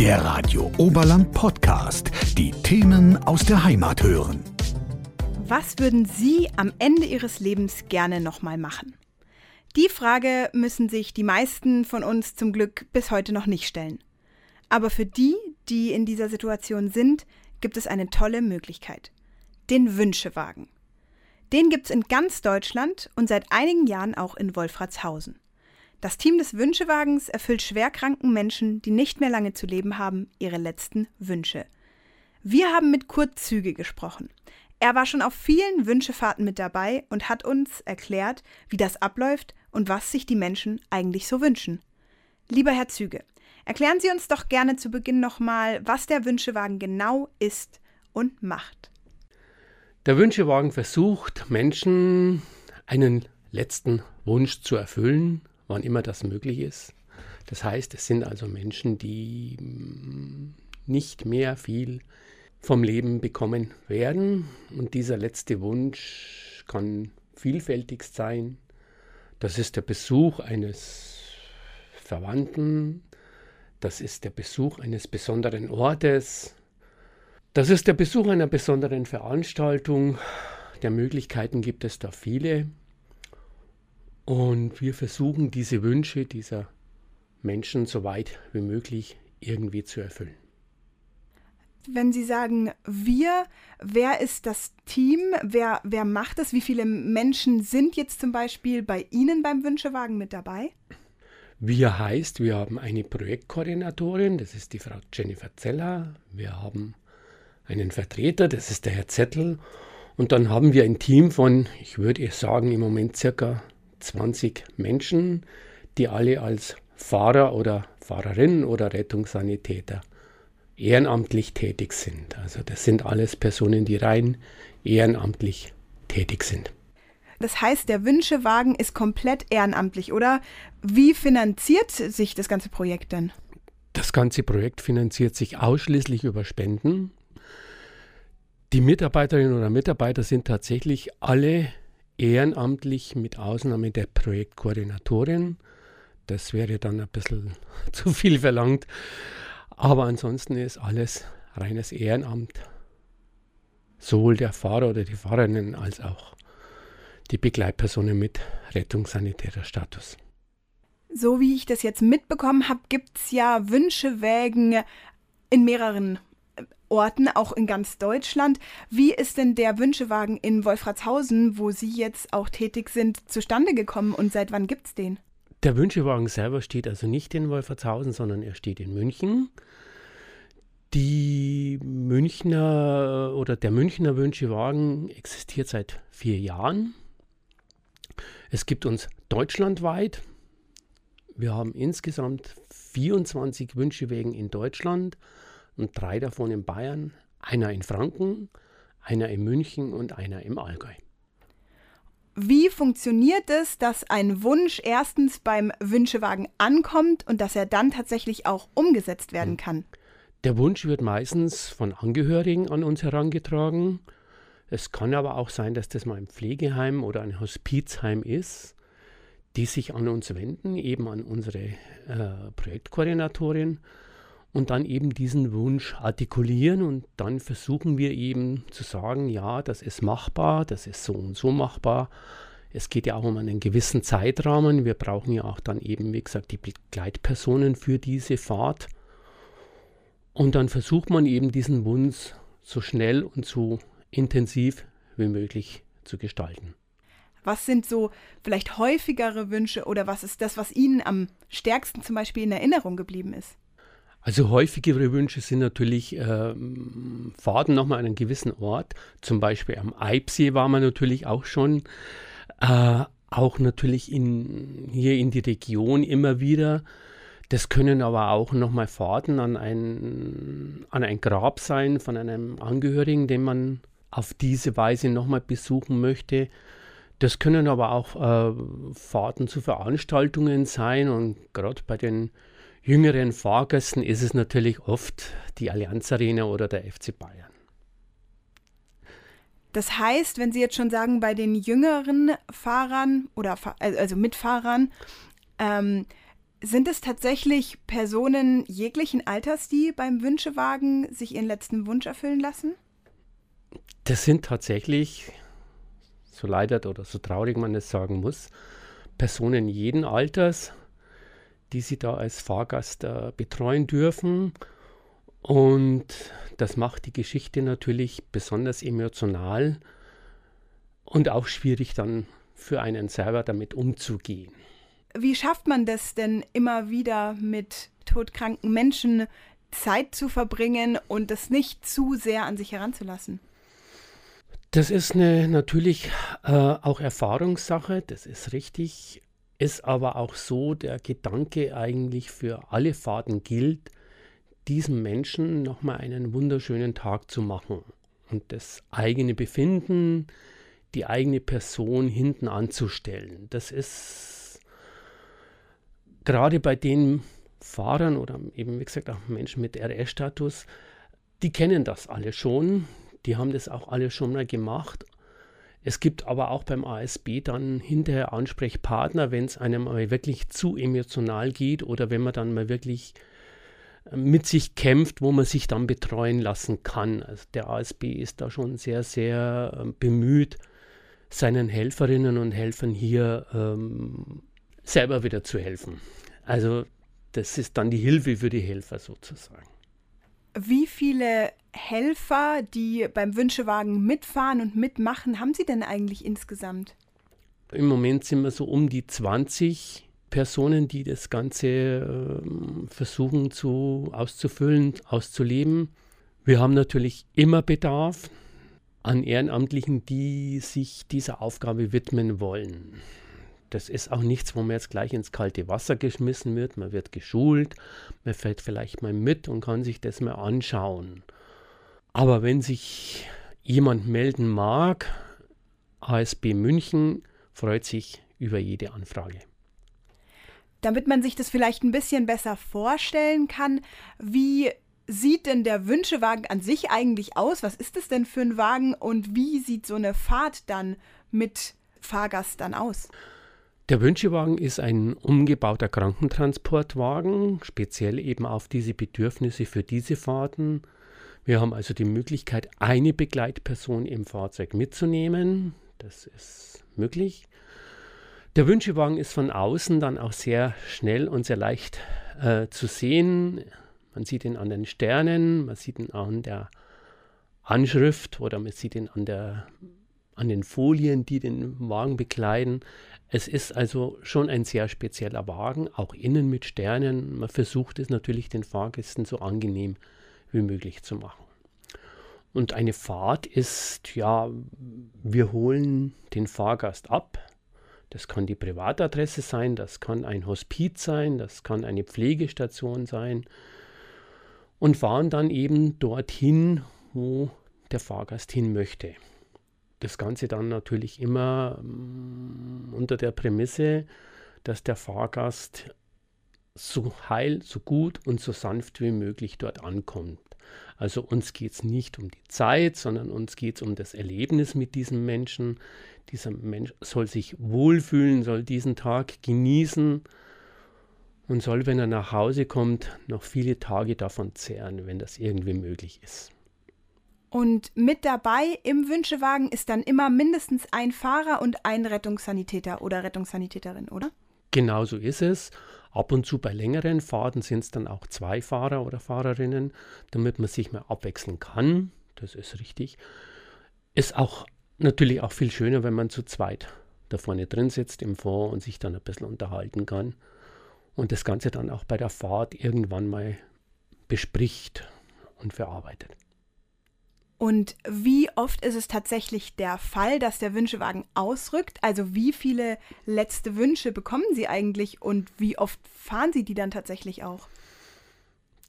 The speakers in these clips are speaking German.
Der Radio Oberland Podcast. Die Themen aus der Heimat hören. Was würden Sie am Ende Ihres Lebens gerne nochmal machen? Die Frage müssen sich die meisten von uns zum Glück bis heute noch nicht stellen. Aber für die, die in dieser Situation sind, gibt es eine tolle Möglichkeit. Den Wünschewagen. Den gibt es in ganz Deutschland und seit einigen Jahren auch in Wolfratshausen. Das Team des Wünschewagens erfüllt schwerkranken Menschen, die nicht mehr lange zu leben haben, ihre letzten Wünsche. Wir haben mit Kurt Züge gesprochen. Er war schon auf vielen Wünschefahrten mit dabei und hat uns erklärt, wie das abläuft und was sich die Menschen eigentlich so wünschen. Lieber Herr Züge, erklären Sie uns doch gerne zu Beginn nochmal, was der Wünschewagen genau ist und macht. Der Wünschewagen versucht, Menschen einen letzten Wunsch zu erfüllen wann immer das möglich ist. Das heißt, es sind also Menschen, die mm, nicht mehr viel vom Leben bekommen werden. Und dieser letzte Wunsch kann vielfältigst sein. Das ist der Besuch eines Verwandten, das ist der Besuch eines besonderen Ortes, das ist der Besuch einer besonderen Veranstaltung. Der Möglichkeiten gibt es da viele. Und wir versuchen diese Wünsche dieser Menschen so weit wie möglich irgendwie zu erfüllen. Wenn Sie sagen wir, wer ist das Team? Wer, wer macht das? Wie viele Menschen sind jetzt zum Beispiel bei Ihnen beim Wünschewagen mit dabei? Wir heißt, wir haben eine Projektkoordinatorin, das ist die Frau Jennifer Zeller. Wir haben einen Vertreter, das ist der Herr Zettel. Und dann haben wir ein Team von, ich würde sagen, im Moment circa 20 Menschen, die alle als Fahrer oder Fahrerin oder Rettungssanitäter ehrenamtlich tätig sind. Also das sind alles Personen, die rein ehrenamtlich tätig sind. Das heißt, der Wünschewagen ist komplett ehrenamtlich, oder? Wie finanziert sich das ganze Projekt denn? Das ganze Projekt finanziert sich ausschließlich über Spenden. Die Mitarbeiterinnen oder Mitarbeiter sind tatsächlich alle ehrenamtlich mit Ausnahme der Projektkoordinatorin. Das wäre dann ein bisschen zu viel verlangt. Aber ansonsten ist alles reines Ehrenamt. Sowohl der Fahrer oder die Fahrerinnen als auch die Begleitpersonen mit rettungssanitärer Status. So wie ich das jetzt mitbekommen habe, gibt es ja Wünschewägen in mehreren Orten, auch in ganz Deutschland. Wie ist denn der Wünschewagen in Wolfratshausen, wo Sie jetzt auch tätig sind, zustande gekommen und seit wann gibt es den? Der Wünschewagen selber steht also nicht in Wolfratshausen, sondern er steht in München. Die Münchner oder der Münchner Wünschewagen existiert seit vier Jahren. Es gibt uns deutschlandweit. Wir haben insgesamt 24 Wünschewägen in Deutschland und drei davon in Bayern, einer in Franken, einer in München und einer im Allgäu. Wie funktioniert es, dass ein Wunsch erstens beim Wünschewagen ankommt und dass er dann tatsächlich auch umgesetzt werden kann? Der Wunsch wird meistens von Angehörigen an uns herangetragen. Es kann aber auch sein, dass das mal ein Pflegeheim oder ein Hospizheim ist, die sich an uns wenden, eben an unsere äh, Projektkoordinatorin und dann eben diesen Wunsch artikulieren und dann versuchen wir eben zu sagen, ja, das ist machbar, das ist so und so machbar. Es geht ja auch um einen gewissen Zeitrahmen. Wir brauchen ja auch dann eben, wie gesagt, die Begleitpersonen für diese Fahrt. Und dann versucht man eben diesen Wunsch so schnell und so intensiv wie möglich zu gestalten. Was sind so vielleicht häufigere Wünsche oder was ist das, was Ihnen am stärksten zum Beispiel in Erinnerung geblieben ist? Also häufigere Wünsche sind natürlich äh, Fahrten nochmal an einen gewissen Ort. Zum Beispiel am Eibsee war man natürlich auch schon. Äh, auch natürlich in, hier in die Region immer wieder. Das können aber auch nochmal Fahrten an ein, an ein Grab sein von einem Angehörigen, den man auf diese Weise nochmal besuchen möchte. Das können aber auch äh, Fahrten zu Veranstaltungen sein und gerade bei den jüngeren Fahrgästen ist es natürlich oft die Allianz Arena oder der FC Bayern. Das heißt, wenn Sie jetzt schon sagen, bei den jüngeren Fahrern oder also Mitfahrern, ähm, Sind es tatsächlich Personen jeglichen Alters, die beim Wünschewagen sich ihren letzten Wunsch erfüllen lassen? Das sind tatsächlich, so leider oder so traurig man es sagen muss, Personen jeden Alters, die sie da als Fahrgast äh, betreuen dürfen. Und das macht die Geschichte natürlich besonders emotional und auch schwierig dann für einen selber damit umzugehen. Wie schafft man das denn immer wieder mit todkranken Menschen Zeit zu verbringen und das nicht zu sehr an sich heranzulassen? Das ist eine natürlich äh, auch Erfahrungssache, das ist richtig. Ist aber auch so der Gedanke eigentlich für alle Fahrten gilt, diesem Menschen nochmal einen wunderschönen Tag zu machen und das eigene Befinden, die eigene Person hinten anzustellen. Das ist gerade bei den Fahrern oder eben, wie gesagt, auch Menschen mit RS-Status, die kennen das alle schon, die haben das auch alle schon mal gemacht. Es gibt aber auch beim ASB dann hinterher Ansprechpartner, wenn es einem mal wirklich zu emotional geht oder wenn man dann mal wirklich äh, mit sich kämpft, wo man sich dann betreuen lassen kann. Also der ASB ist da schon sehr, sehr äh, bemüht, seinen Helferinnen und Helfern hier ähm, selber wieder zu helfen. Also das ist dann die Hilfe für die Helfer sozusagen. Wie viele Helfer, die beim Wünschewagen mitfahren und mitmachen, haben Sie denn eigentlich insgesamt? Im Moment sind wir so um die 20 Personen, die das Ganze äh, versuchen zu, auszufüllen, auszuleben. Wir haben natürlich immer Bedarf an Ehrenamtlichen, die sich dieser Aufgabe widmen wollen. Das ist auch nichts, wo man jetzt gleich ins kalte Wasser geschmissen wird. Man wird geschult, man fährt vielleicht mal mit und kann sich das mal anschauen. Aber wenn sich jemand melden mag, ASB München freut sich über jede Anfrage. Damit man sich das vielleicht ein bisschen besser vorstellen kann, wie sieht denn der Wünschewagen an sich eigentlich aus? Was ist es denn für ein Wagen und wie sieht so eine Fahrt dann mit Fahrgast dann aus? Der Wünschewagen ist ein umgebauter Krankentransportwagen, speziell eben auf diese Bedürfnisse für diese Fahrten. Wir haben also die Möglichkeit, eine Begleitperson im Fahrzeug mitzunehmen. Das ist möglich. Der Wünschewagen ist von außen dann auch sehr schnell und sehr leicht äh, zu sehen. Man sieht ihn an den Sternen, man sieht ihn an der Anschrift oder man sieht ihn an, der, an den Folien, die den Wagen bekleiden. Es ist also schon ein sehr spezieller Wagen, auch innen mit Sternen. Man versucht es natürlich den Fahrgästen so angenehm wie möglich zu machen. Und eine Fahrt ist, ja, wir holen den Fahrgast ab. Das kann die Privatadresse sein, das kann ein Hospiz sein, das kann eine Pflegestation sein. Und fahren dann eben dorthin, wo der Fahrgast hin möchte das Ganze dann natürlich immer mm, unter der Prämisse, dass der Fahrgast so heil, so gut und so sanft wie möglich dort ankommt. Also uns geht es nicht um die Zeit, sondern uns geht es um das Erlebnis mit diesem Menschen. Dieser Mensch soll sich wohlfühlen, soll diesen Tag genießen und soll, wenn er nach Hause kommt, noch viele Tage davon zehren, wenn das irgendwie möglich ist. Und mit dabei im Wünschewagen ist dann immer mindestens ein Fahrer und ein Rettungssanitäter oder Rettungssanitäterin, oder? Genau so ist es. Ab und zu bei längeren Fahrten sind es dann auch zwei Fahrer oder Fahrerinnen, damit man sich mal abwechseln kann. Das ist richtig. Ist auch natürlich auch viel schöner, wenn man zu zweit da vorne drin sitzt im Fond und sich dann ein bisschen unterhalten kann. Und das Ganze dann auch bei der Fahrt irgendwann mal bespricht und verarbeitet. Und wie oft ist es tatsächlich der Fall, dass der Wünschewagen ausrückt? Also wie viele letzte Wünsche bekommen Sie eigentlich und wie oft fahren Sie die dann tatsächlich auch?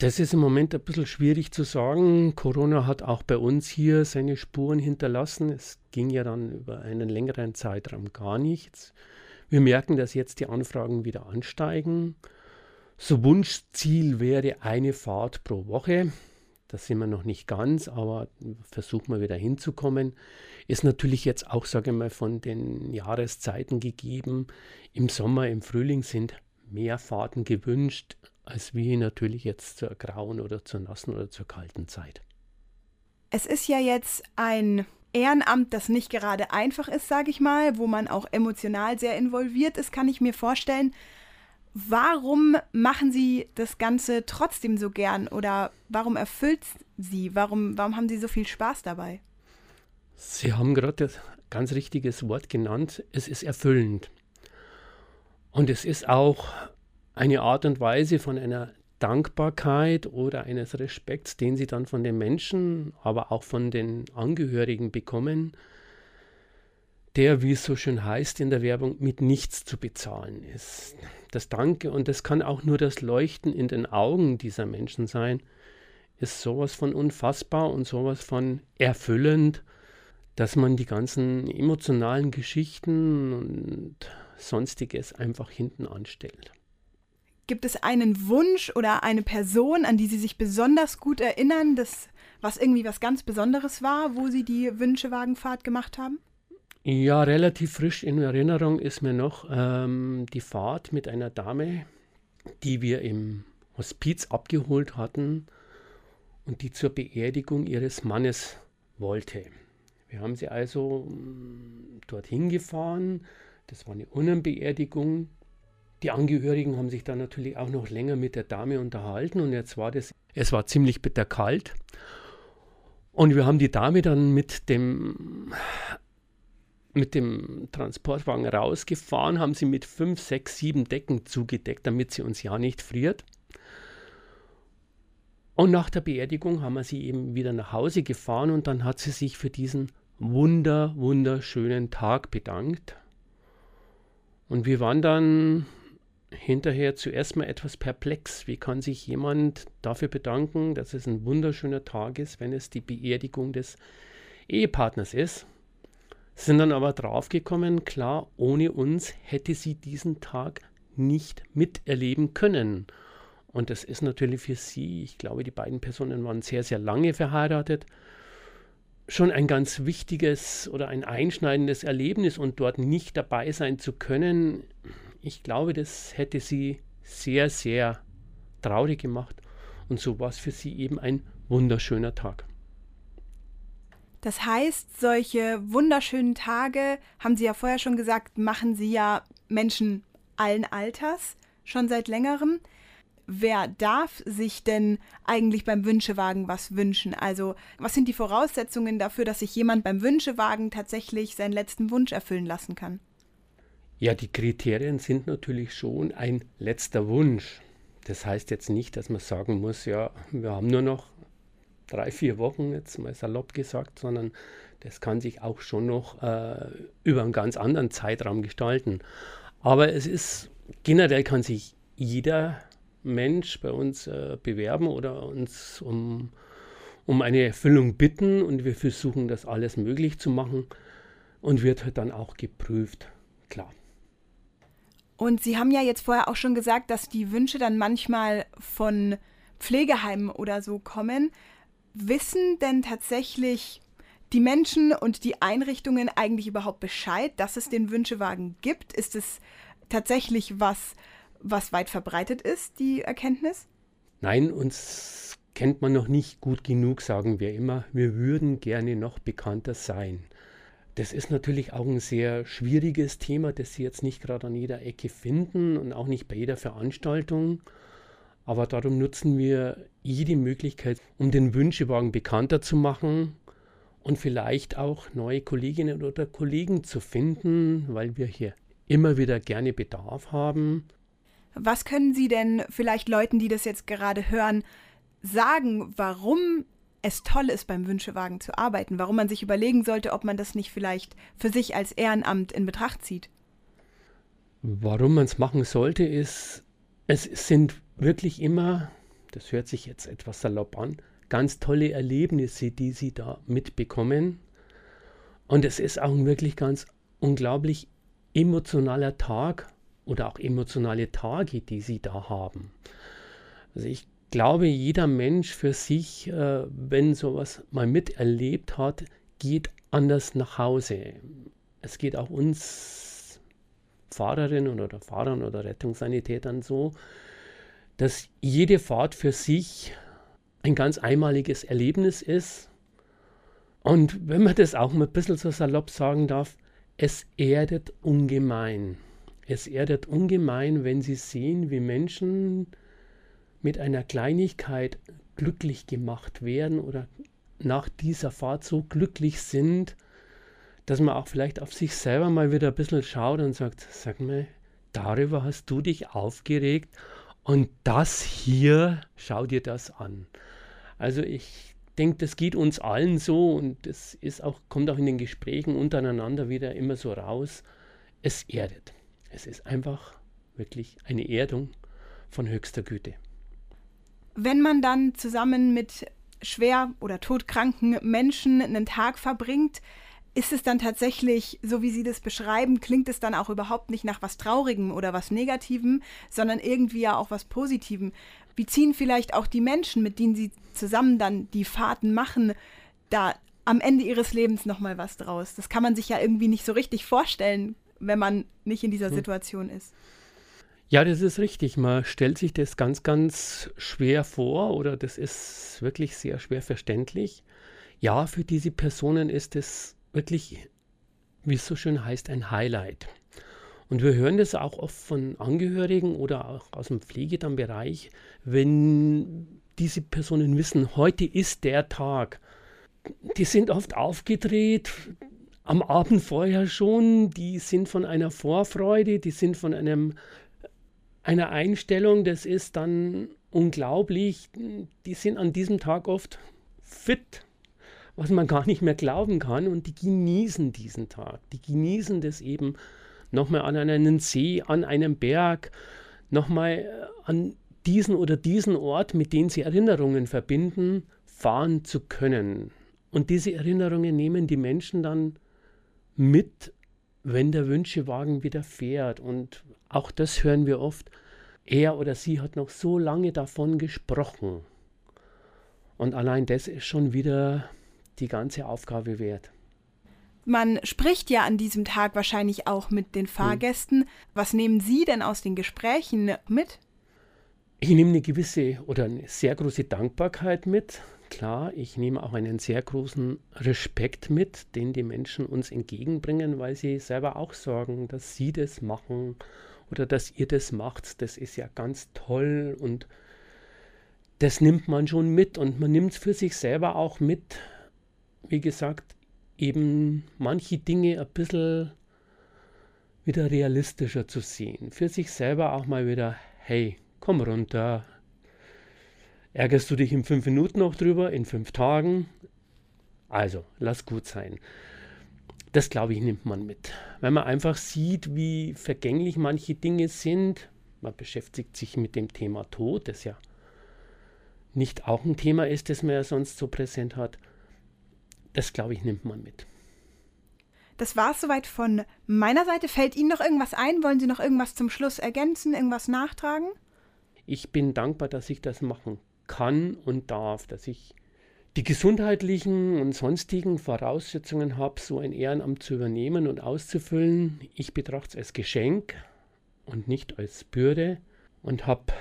Das ist im Moment ein bisschen schwierig zu sagen. Corona hat auch bei uns hier seine Spuren hinterlassen. Es ging ja dann über einen längeren Zeitraum gar nichts. Wir merken, dass jetzt die Anfragen wieder ansteigen. So Wunschziel wäre eine Fahrt pro Woche. Das sind wir noch nicht ganz, aber versuchen wir wieder hinzukommen. Ist natürlich jetzt auch, sage ich mal, von den Jahreszeiten gegeben. Im Sommer, im Frühling sind mehr Fahrten gewünscht, als wie natürlich jetzt zur grauen oder zur nassen oder zur kalten Zeit. Es ist ja jetzt ein Ehrenamt, das nicht gerade einfach ist, sage ich mal, wo man auch emotional sehr involviert ist, kann ich mir vorstellen. Warum machen Sie das Ganze trotzdem so gern oder warum erfüllt Sie? Warum, warum haben Sie so viel Spaß dabei? Sie haben gerade das ganz richtiges Wort genannt. Es ist erfüllend. Und es ist auch eine Art und Weise von einer Dankbarkeit oder eines Respekts, den sie dann von den Menschen, aber auch von den Angehörigen bekommen, der, wie es so schön heißt in der Werbung, mit nichts zu bezahlen ist. Das Danke, und das kann auch nur das Leuchten in den Augen dieser Menschen sein, ist sowas von unfassbar und sowas von erfüllend, dass man die ganzen emotionalen Geschichten und sonstiges einfach hinten anstellt. Gibt es einen Wunsch oder eine Person, an die Sie sich besonders gut erinnern, das, was irgendwie was ganz Besonderes war, wo Sie die Wünschewagenfahrt gemacht haben? Ja, relativ frisch in Erinnerung ist mir noch ähm, die Fahrt mit einer Dame, die wir im Hospiz abgeholt hatten und die zur Beerdigung ihres Mannes wollte. Wir haben sie also mm, dorthin gefahren. Das war eine Urnenbeerdigung die Angehörigen haben sich dann natürlich auch noch länger mit der Dame unterhalten und jetzt war das, es war ziemlich bitterkalt. Und wir haben die Dame dann mit dem, mit dem Transportwagen rausgefahren, haben sie mit fünf, sechs, sieben Decken zugedeckt, damit sie uns ja nicht friert. Und nach der Beerdigung haben wir sie eben wieder nach Hause gefahren und dann hat sie sich für diesen wunder, wunderschönen Tag bedankt. Und wir waren dann hinterher zuerst mal etwas perplex. Wie kann sich jemand dafür bedanken, dass es ein wunderschöner Tag ist, wenn es die Beerdigung des Ehepartners ist? Sind dann aber draufgekommen, klar, ohne uns hätte sie diesen Tag nicht miterleben können. Und das ist natürlich für sie, ich glaube, die beiden Personen waren sehr, sehr lange verheiratet, schon ein ganz wichtiges oder ein einschneidendes Erlebnis und dort nicht dabei sein zu können, ich glaube, das hätte sie sehr, sehr traurig gemacht. Und so war es für sie eben ein wunderschöner Tag. Das heißt, solche wunderschönen Tage, haben Sie ja vorher schon gesagt, machen Sie ja Menschen allen Alters schon seit längerem. Wer darf sich denn eigentlich beim Wünschewagen was wünschen? Also, was sind die Voraussetzungen dafür, dass sich jemand beim Wünschewagen tatsächlich seinen letzten Wunsch erfüllen lassen kann? Ja, die Kriterien sind natürlich schon ein letzter Wunsch. Das heißt jetzt nicht, dass man sagen muss, ja, wir haben nur noch drei, vier Wochen, jetzt mal salopp gesagt, sondern das kann sich auch schon noch äh, über einen ganz anderen Zeitraum gestalten. Aber es ist generell kann sich jeder Mensch bei uns äh, bewerben oder uns um, um eine Erfüllung bitten und wir versuchen das alles möglich zu machen und wird halt dann auch geprüft, klar. Und Sie haben ja jetzt vorher auch schon gesagt, dass die Wünsche dann manchmal von Pflegeheimen oder so kommen. Wissen denn tatsächlich die Menschen und die Einrichtungen eigentlich überhaupt Bescheid, dass es den Wünschewagen gibt? Ist es tatsächlich was, was weit verbreitet ist, die Erkenntnis? Nein, uns kennt man noch nicht gut genug, sagen wir immer. Wir würden gerne noch bekannter sein. Das ist natürlich auch ein sehr schwieriges Thema, das Sie jetzt nicht gerade an jeder Ecke finden und auch nicht bei jeder Veranstaltung. Aber darum nutzen wir jede Möglichkeit, um den Wünschewagen bekannter zu machen und vielleicht auch neue Kolleginnen oder Kollegen zu finden, weil wir hier immer wieder gerne Bedarf haben. Was können Sie denn vielleicht Leuten, die das jetzt gerade hören, sagen, warum es toll ist, beim Wünschewagen zu arbeiten, warum man sich überlegen sollte, ob man das nicht vielleicht für sich als Ehrenamt in Betracht zieht. Warum man es machen sollte, ist, es sind wirklich immer, das hört sich jetzt etwas salopp an, ganz tolle Erlebnisse, die sie da mitbekommen. Und es ist auch ein wirklich ganz unglaublich emotionaler Tag oder auch emotionale Tage, die sie da haben. Also ich glaube, jeder Mensch für sich, äh, wenn sowas mal miterlebt hat, geht anders nach Hause. Es geht auch uns Fahrerinnen oder Fahrern oder Rettungssanitätern so, dass jede Fahrt für sich ein ganz einmaliges Erlebnis ist. Und wenn man das auch mal ein bisschen so salopp sagen darf, es erdet ungemein. Es erdet ungemein, wenn Sie sehen, wie Menschen mit einer Kleinigkeit glücklich gemacht werden oder nach dieser Fahrt so glücklich sind, dass man auch vielleicht auf sich selber mal wieder ein bisschen schaut und sagt, sag mal, darüber hast du dich aufgeregt und das hier, schau dir das an. Also ich denke, das geht uns allen so und das ist auch, kommt auch in den Gesprächen untereinander wieder immer so raus. Es erdet. Es ist einfach wirklich eine Erdung von höchster Güte. Wenn man dann zusammen mit schwer oder todkranken Menschen einen Tag verbringt, ist es dann tatsächlich, so wie Sie das beschreiben, klingt es dann auch überhaupt nicht nach was Traurigem oder was Negativem, sondern irgendwie ja auch was Positivem. Wie ziehen vielleicht auch die Menschen, mit denen Sie zusammen dann die Fahrten machen, da am Ende ihres Lebens nochmal was draus? Das kann man sich ja irgendwie nicht so richtig vorstellen, wenn man nicht in dieser hm. Situation ist. Ja, das ist richtig. Man stellt sich das ganz, ganz schwer vor oder das ist wirklich sehr schwer verständlich. Ja, für diese Personen ist es wirklich, wie es so schön heißt, ein Highlight. Und wir hören das auch oft von Angehörigen oder auch aus dem Pflegebereich, wenn diese Personen wissen, heute ist der Tag. Die sind oft aufgedreht, am Abend vorher schon, die sind von einer Vorfreude, die sind von einem einer Einstellung, das ist dann unglaublich. Die sind an diesem Tag oft fit, was man gar nicht mehr glauben kann. Und die genießen diesen Tag. Die genießen das eben nochmal an einen See, an einem Berg, nochmal äh, an diesen oder diesen Ort, mit dem sie Erinnerungen verbinden, fahren zu können. Und diese Erinnerungen nehmen die Menschen dann mit, wenn der Wünschewagen wieder fährt. Und auch das hören wir oft. Er oder sie hat noch so lange davon gesprochen. Und allein das ist schon wieder die ganze Aufgabe wert. Man spricht ja an diesem Tag wahrscheinlich auch mit den hm. Fahrgästen. Hm. Was nehmen Sie denn aus den Gesprächen mit? Ich nehme eine gewisse oder eine sehr große Dankbarkeit mit. Klar, ich nehme auch einen sehr großen Respekt mit, den die Menschen uns entgegenbringen, weil sie selber auch sorgen, dass sie das machen oder dass ihr das macht. Das ist ja ganz toll und das nimmt man schon mit und man nimmt es für sich selber auch mit. Wie gesagt, eben manche Dinge ein bisschen wieder realistischer zu sehen. Für sich selber auch mal wieder, hey, komm runter. Ärgerst du dich in fünf Minuten noch drüber, in fünf Tagen? Also, lass gut sein. Das, glaube ich, nimmt man mit. Weil man einfach sieht, wie vergänglich manche Dinge sind. Man beschäftigt sich mit dem Thema Tod, das ja nicht auch ein Thema ist, das man ja sonst so präsent hat. Das, glaube ich, nimmt man mit. Das war es soweit von meiner Seite. Fällt Ihnen noch irgendwas ein? Wollen Sie noch irgendwas zum Schluss ergänzen, irgendwas nachtragen? Ich bin dankbar, dass ich das machen kann und darf, dass ich die gesundheitlichen und sonstigen Voraussetzungen habe, so ein Ehrenamt zu übernehmen und auszufüllen. Ich betrachte es als Geschenk und nicht als Bürde und habe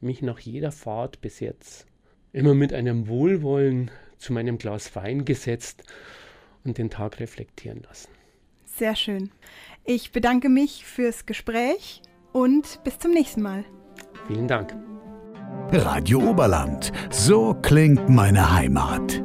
mich nach jeder Fahrt bis jetzt immer mit einem Wohlwollen zu meinem Glas Wein gesetzt und den Tag reflektieren lassen. Sehr schön. Ich bedanke mich fürs Gespräch und bis zum nächsten Mal. Vielen Dank. Radio Oberland. So klingt meine Heimat.